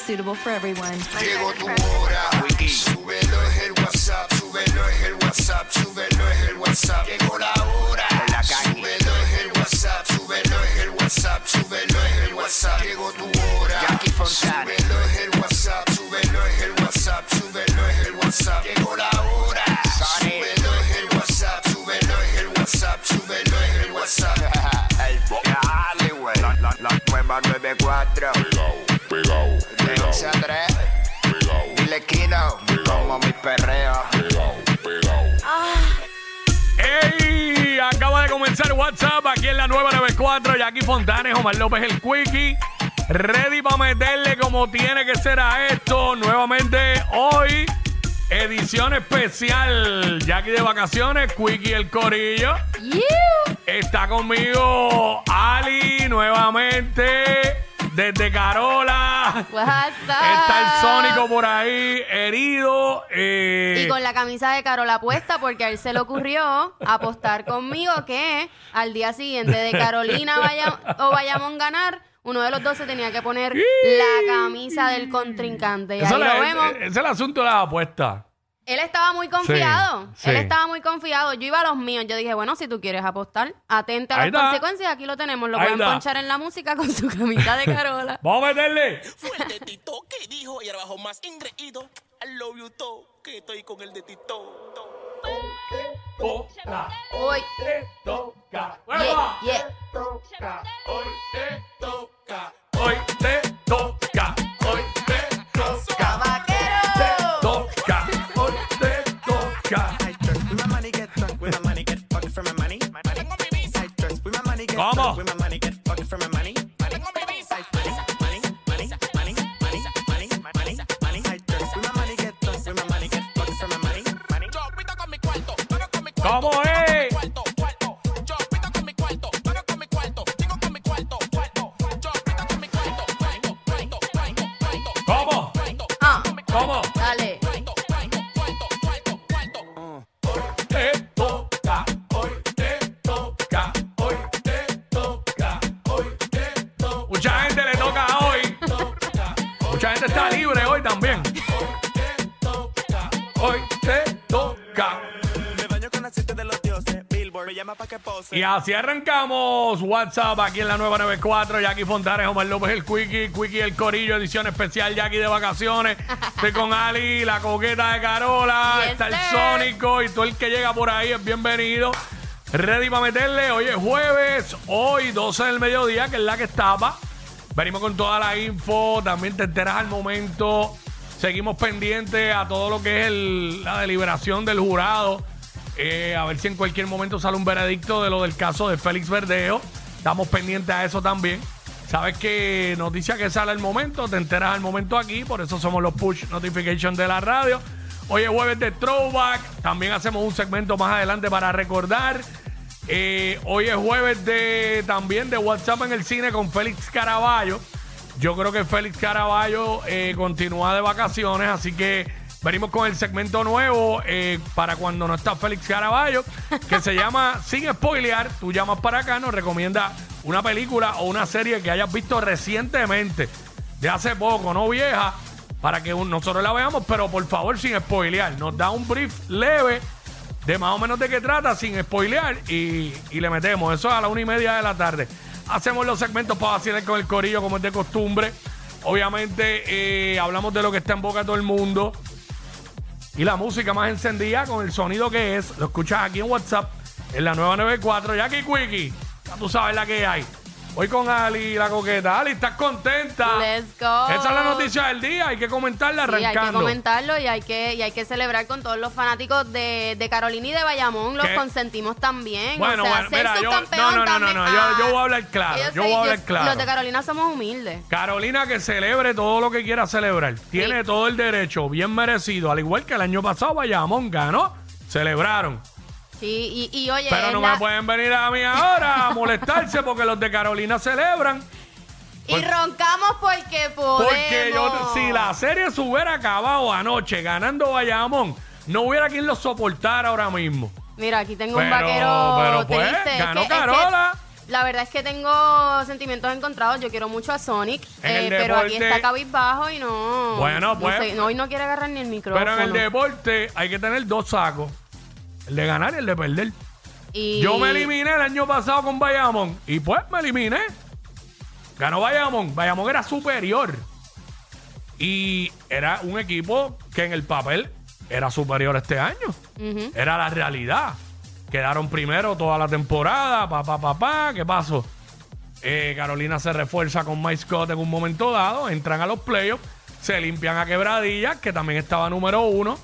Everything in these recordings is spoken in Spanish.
suitable for everyone. Llegó tu hora, súbelo es el WhatsApp, súbelo es el WhatsApp, súbelo es el WhatsApp. Llegó la hora, súbelo es el WhatsApp, súbelo es el WhatsApp, súbelo es el WhatsApp. Llegó tu hora, súbelo es el WhatsApp, súbelo es el WhatsApp, súbelo es el WhatsApp. Llegó la hora, súbelo es el WhatsApp, súbelo es el WhatsApp, súbelo es el WhatsApp. Dale, güey. La, la, la nueva 94. Aquí en la nueva 94. Jackie Fontanes, Omar López el Quickie. Ready para meterle como tiene que ser a esto. Nuevamente hoy, edición especial. Jackie de vacaciones, Quickie el Corillo. Está conmigo Ali nuevamente. Desde Carola. Está el Sónico por ahí, herido. eh, Y con la camisa de Carola puesta porque a él se le ocurrió apostar conmigo que al día siguiente de Carolina vaya, o Bayamón ganar, uno de los dos se tenía que poner la camisa del contrincante. Y eso ahí es- lo vemos. Ese es el asunto de las apuestas. Él estaba muy confiado. Sí, Él sí. estaba muy confiado. Yo iba a los míos. Yo dije, bueno, si tú quieres apostar, atente a Ahí las está. consecuencias. Aquí lo tenemos. Lo Ahí pueden está. ponchar en la música con su camisa de Carola. Vamos a meterle. Fue el de Tito que dijo y ahora bajo más ingreído. I love you todo, que estoy con el de Tito. Toca, Uy, te toca. yeah, yeah. Toca, hoy te toca. Hoy te toca. Cuarto, cuarto. ¿Cómo? Ah, ¿Cómo? dale. Te toca. Hoy te toca. Hoy te toca. Hoy te toca. Mucha gente le toca hoy. Mucha gente está libre hoy también. Llama pa' que pose. Y así arrancamos WhatsApp aquí en la nueva 94. Jackie Fontanes, Omar López, el Quickie, Quickie el Corillo, edición especial Jackie de vacaciones. Estoy con Ali, la coqueta de Carola, Yes, está el sir. Sónico y todo el que llega por ahí es bienvenido. Ready para meterle. Hoy es jueves, hoy 12 del mediodía, que es la que estaba. Venimos con toda la info, también te enteras al momento. Seguimos pendientes a todo lo que es el- la deliberación del jurado. Eh, a ver si en cualquier momento sale un veredicto de lo del caso de Félix Verdejo. Estamos pendientes a eso también. Sabes que noticia que sale al momento, te enteras al momento aquí, por eso somos los push notifications de la radio. Hoy es jueves de Throwback, también hacemos un segmento más adelante para recordar. Eh, hoy es jueves de también de WhatsApp en el cine con Félix Caraballo. Yo creo que Félix Caraballo eh, continúa de vacaciones, así que venimos con el segmento nuevo eh, para cuando no está Félix Caraballo, que se llama Sin Spoilear. Tú llamas para acá, nos recomienda una película o una serie que hayas visto recientemente, de hace poco, no vieja, para que nosotros la veamos, pero por favor sin spoilear. Nos da un brief leve de más o menos de qué trata, sin spoilear, y, y le metemos. Eso a la una y media de la tarde. Hacemos los segmentos para vacilar con el corillo, como es de costumbre. Obviamente, eh, hablamos de lo que está en boca de todo el mundo. Y la música más encendida con el sonido que es. Lo escuchas aquí en WhatsApp, en la 994. Jackie Quickie, ya tú sabes la que hay. Hoy con Ali, la coqueta. Ali, ¿estás contenta? Let's go. Esa es la noticia del día. Hay que comentarla Sí, hay que arrancando. comentarlo y hay que, y hay que celebrar con todos los fanáticos de, de Carolina y de Bayamón. Los ¿Qué? consentimos también. Bueno, o sea, bueno, ser mira, yo- subcampeón no, no, no, también. no, no, yo- Ah, yo voy a hablar claro, yo voy a hablar ellos- claro. Los de Carolina somos humildes. Carolina que celebre todo lo que quiera celebrar. Tiene todo el derecho, bien merecido. Al igual que el año pasado Bayamón ganó, celebraron. Sí, y, y oye, Pero no la- me pueden venir a mí ahora a molestarse porque los de Carolina celebran. y roncamos porque podemos. Porque yo, si la serie se hubiera acabado anoche ganando Bayamón, no hubiera quien los soportara ahora mismo. Mira, aquí tengo Pero, un vaquero pero pues, triste. Es ganó es que Carola. La verdad es que tengo sentimientos encontrados. Yo quiero mucho a Sonic, eh, pero aquí está cabizbajo y no. Bueno, no pues- sé, no, hoy no quiere agarrar ni el micrófono. Pero en el deporte hay que tener dos sacos. El de ganar y el de perder. Y- Yo me eliminé el año pasado con Bayamón. Y pues me eliminé. Ganó Bayamón. Bayamón era superior. Y era un equipo que en el papel era superior este año. Era la realidad. Quedaron primero toda la temporada. Pa, pa, pa, pa. ¿Qué pasó? Eh, Carolina se refuerza con Mike Scott en un momento dado. Entran a los playoffs. Se limpian a quebradilla, que también estaba número uno.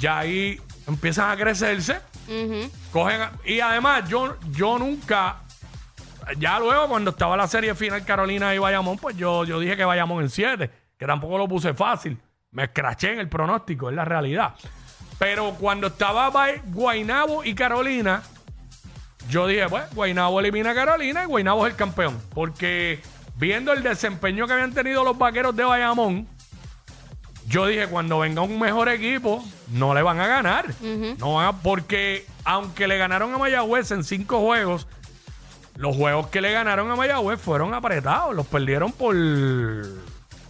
Ya ahí empiezan a crecerse. Ujú. Cogen a- y además, yo, yo nunca. Ya luego, cuando estaba la serie final Carolina y Bayamón, pues yo, yo dije que Bayamón en 7, que tampoco lo puse fácil. Me escraché en el pronóstico, es la realidad. Pero cuando estaba Bay- Guaynabo y Carolina, yo dije, pues, Guaynabo elimina a Carolina y Guaynabo es el campeón. Porque viendo el desempeño que habían tenido los vaqueros de Bayamón, yo dije, cuando venga un mejor equipo, no le van a ganar. No van a- porque aunque le ganaron a Mayagüez en cinco juegos, los juegos que le ganaron a Mayagüez fueron apretados. Los perdieron por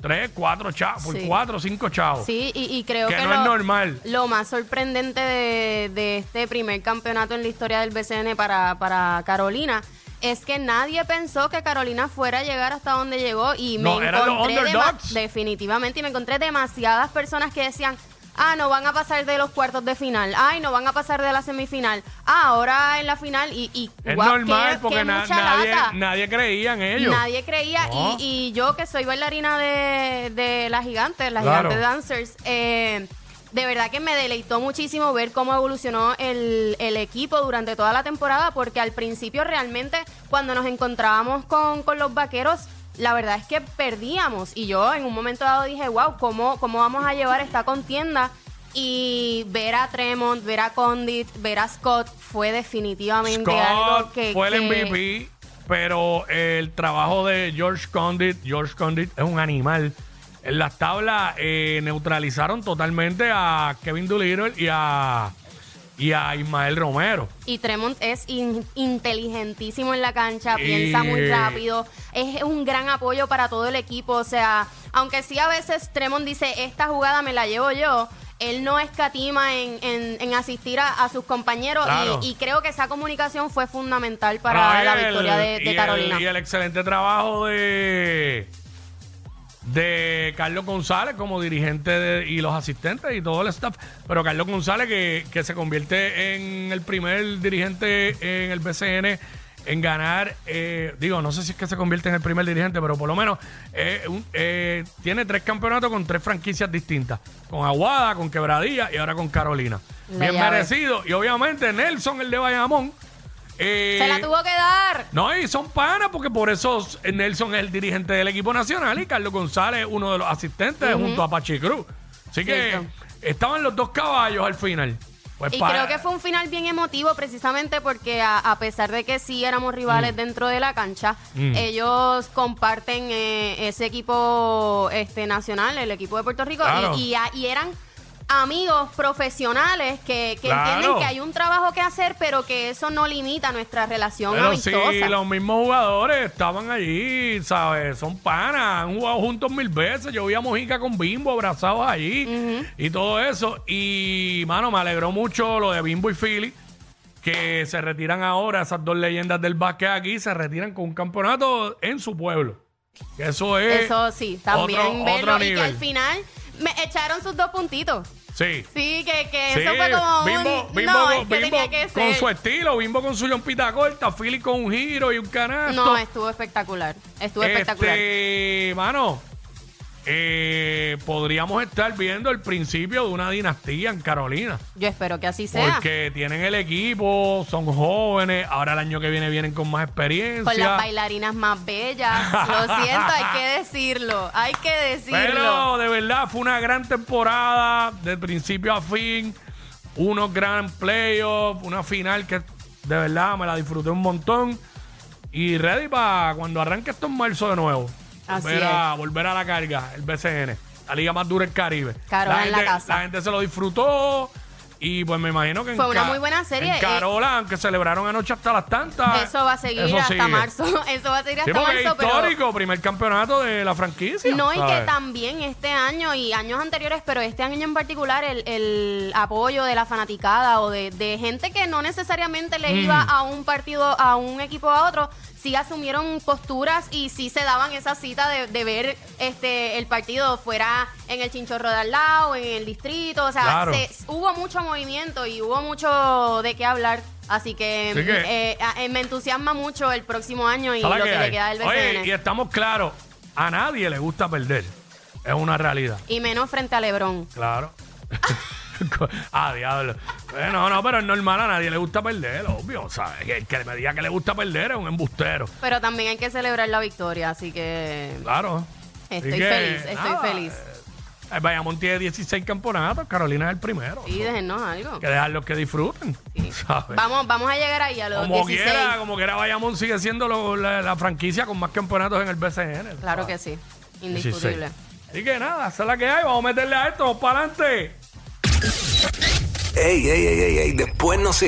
tres, cuatro chavos, por cuatro cinco chavos. Sí, y, y creo Que que, no lo, es normal. lo más sorprendente de, de este primer campeonato en la historia del BCN para, para Carolina es que nadie pensó que Carolina fuera a llegar hasta donde llegó y me encontré definitivamente y me encontré demasiadas personas que decían Ah, no van a pasar de los cuartos de final. Ay, no van a pasar de la semifinal. Ah, ahora en la final. Y, y Es normal qué- porque qué na- mucha nadie, lata. nadie creía en ellos. Nadie creía. No. Y, y yo, que soy bailarina de, de las gigantes, las Claro. gigantes dancers, eh, de verdad que me deleitó muchísimo ver cómo evolucionó el, el equipo durante toda la temporada, porque al principio realmente, cuando nos encontrábamos con, con los vaqueros, la verdad es que perdíamos. Y yo en un momento dado dije, wow, ¿cómo, cómo vamos a llevar esta contienda? Y ver a Tremont, ver a Condit, ver a Scott fue definitivamente algo Scott que... fue el que- MVP, pero el trabajo de George Condit, George Condit es un animal. En las tablas eh, neutralizaron totalmente a Kevin Doolittle y a, y a Ismael Romero. Y Tremont es in- inteligentísimo en la cancha, Y- piensa muy rápido, es un gran apoyo para todo el equipo. O sea, aunque sí a veces Tremont dice, esta jugada me la llevo yo, él no escatima en, en- en asistir a, a sus compañeros Claro. y, creo que esa comunicación fue fundamental para la el- victoria de, y de el- Carolina. y el excelente trabajo de de Carlos González como dirigente de- y los asistentes y todo el staff. Pero Carlos González que, que se convierte en el primer dirigente en el BCN en ganar, eh, digo, no sé si es que se convierte en el primer dirigente, pero por lo menos eh, un- eh, tiene tres campeonatos con tres franquicias distintas. Con Aguada, con Quebradilla y ahora con Carolina. La Bien llave. merecido. Y obviamente Nelson, el de Bayamón. Eh, Se la tuvo que dar. no, y son panas porque por eso Nelson es el dirigente del equipo nacional y Carlos González uno de los asistentes junto a Pachi Cruz. Así que estaban los dos caballos al final. Pues Y para- creo que fue un final bien emotivo precisamente porque a, a pesar de que sí éramos rivales dentro de la cancha, Mm. ellos comparten eh, ese equipo este nacional, el equipo de Puerto Rico, Claro. y, y a- y eran amigos profesionales que, que Claro. entienden que hay un trabajo que hacer, pero que eso no limita nuestra relación Pero sí, amistosa. los mismos jugadores estaban allí, ¿sabes? Son panas, han jugado juntos mil veces. Yo vi a Mojica con Bimbo abrazados allí y todo eso. Y, mano, me alegró mucho lo de Bimbo y Philly, que se retiran ahora, esas dos leyendas del básquet aquí, se retiran con un campeonato en su pueblo. Que eso es. Eso sí, también otro- verlo otro y que nivel. al final me echaron sus dos puntitos. Sí. Sí, que, que Sí, eso fue como Bimbo, un... Bimbo no, con- es que Bimbo tenía que con ser. su estilo, Bimbo con su yompita corta, Philly con un giro y un canasto. No, estuvo espectacular. Estuvo espectacular. Este, mano, eh, podríamos estar viendo el principio de una dinastía en Carolina. Yo espero que así sea. Porque tienen el equipo, son jóvenes, ahora el año que viene vienen con más experiencia. Con las bailarinas más bellas. Lo siento, hay que decirlo. Hay que decirlo. Pero de verdad fue una gran temporada, de principio a fin. Unos gran playoffs, una final que de verdad me la disfruté un montón. Y ready para cuando arranque esto en marzo de nuevo. Así volver, a, volver a la carga, el BCN, la liga más dura del Caribe. En la gente, casa. la gente se lo disfrutó Y pues me imagino que en Fue una Ca- muy buena serie, En eh, Carola, aunque celebraron anoche hasta las tantas. Eso va a seguir eso hasta sigue. marzo. Eso va a seguir Sí, hasta porque es marzo, pero. histórico, primer campeonato de la franquicia. No, y que ¿sabes? también este año y años anteriores, pero este año en particular, el, el apoyo de la fanaticada o de, de gente que no necesariamente le Mm. iba a un partido, a un equipo a otro, sí asumieron posturas y sí se daban esa cita de, de ver este el partido fuera en el chinchorro de al lado, en el distrito. O sea, Claro. se- hubo mucho movimiento y hubo mucho de qué hablar. Así que, Así que- eh, a- eh, me entusiasma mucho el próximo año y ¿Sabes lo qué que le queda del Oye, BCN. y estamos claros, a nadie le gusta perder. Es una realidad. y menos frente a Lebron. Claro. ah, diablo. Eh, no, no, pero es normal, a nadie le gusta perder, obvio. ¿sabes? Que el que me diga que le gusta perder es un embustero. Pero también hay que celebrar la victoria, así que Claro. Estoy Así feliz, estoy feliz. Eh, Bayamón tiene 16 campeonatos, Carolina es el primero. sí, déjennos algo. que dejarlos que disfruten. Sí. ¿sabes? Vamos, vamos a llegar ahí a los Como 16. quiera, como quiera, Bayamón sigue siendo lo- la, la franquicia con más campeonatos en el BCN. Claro que sí, indiscutible. Así que nada, esa es la que hay. Vamos a meterle a esto, vamos para adelante. Ey, ey, ey, ey, ey, después no se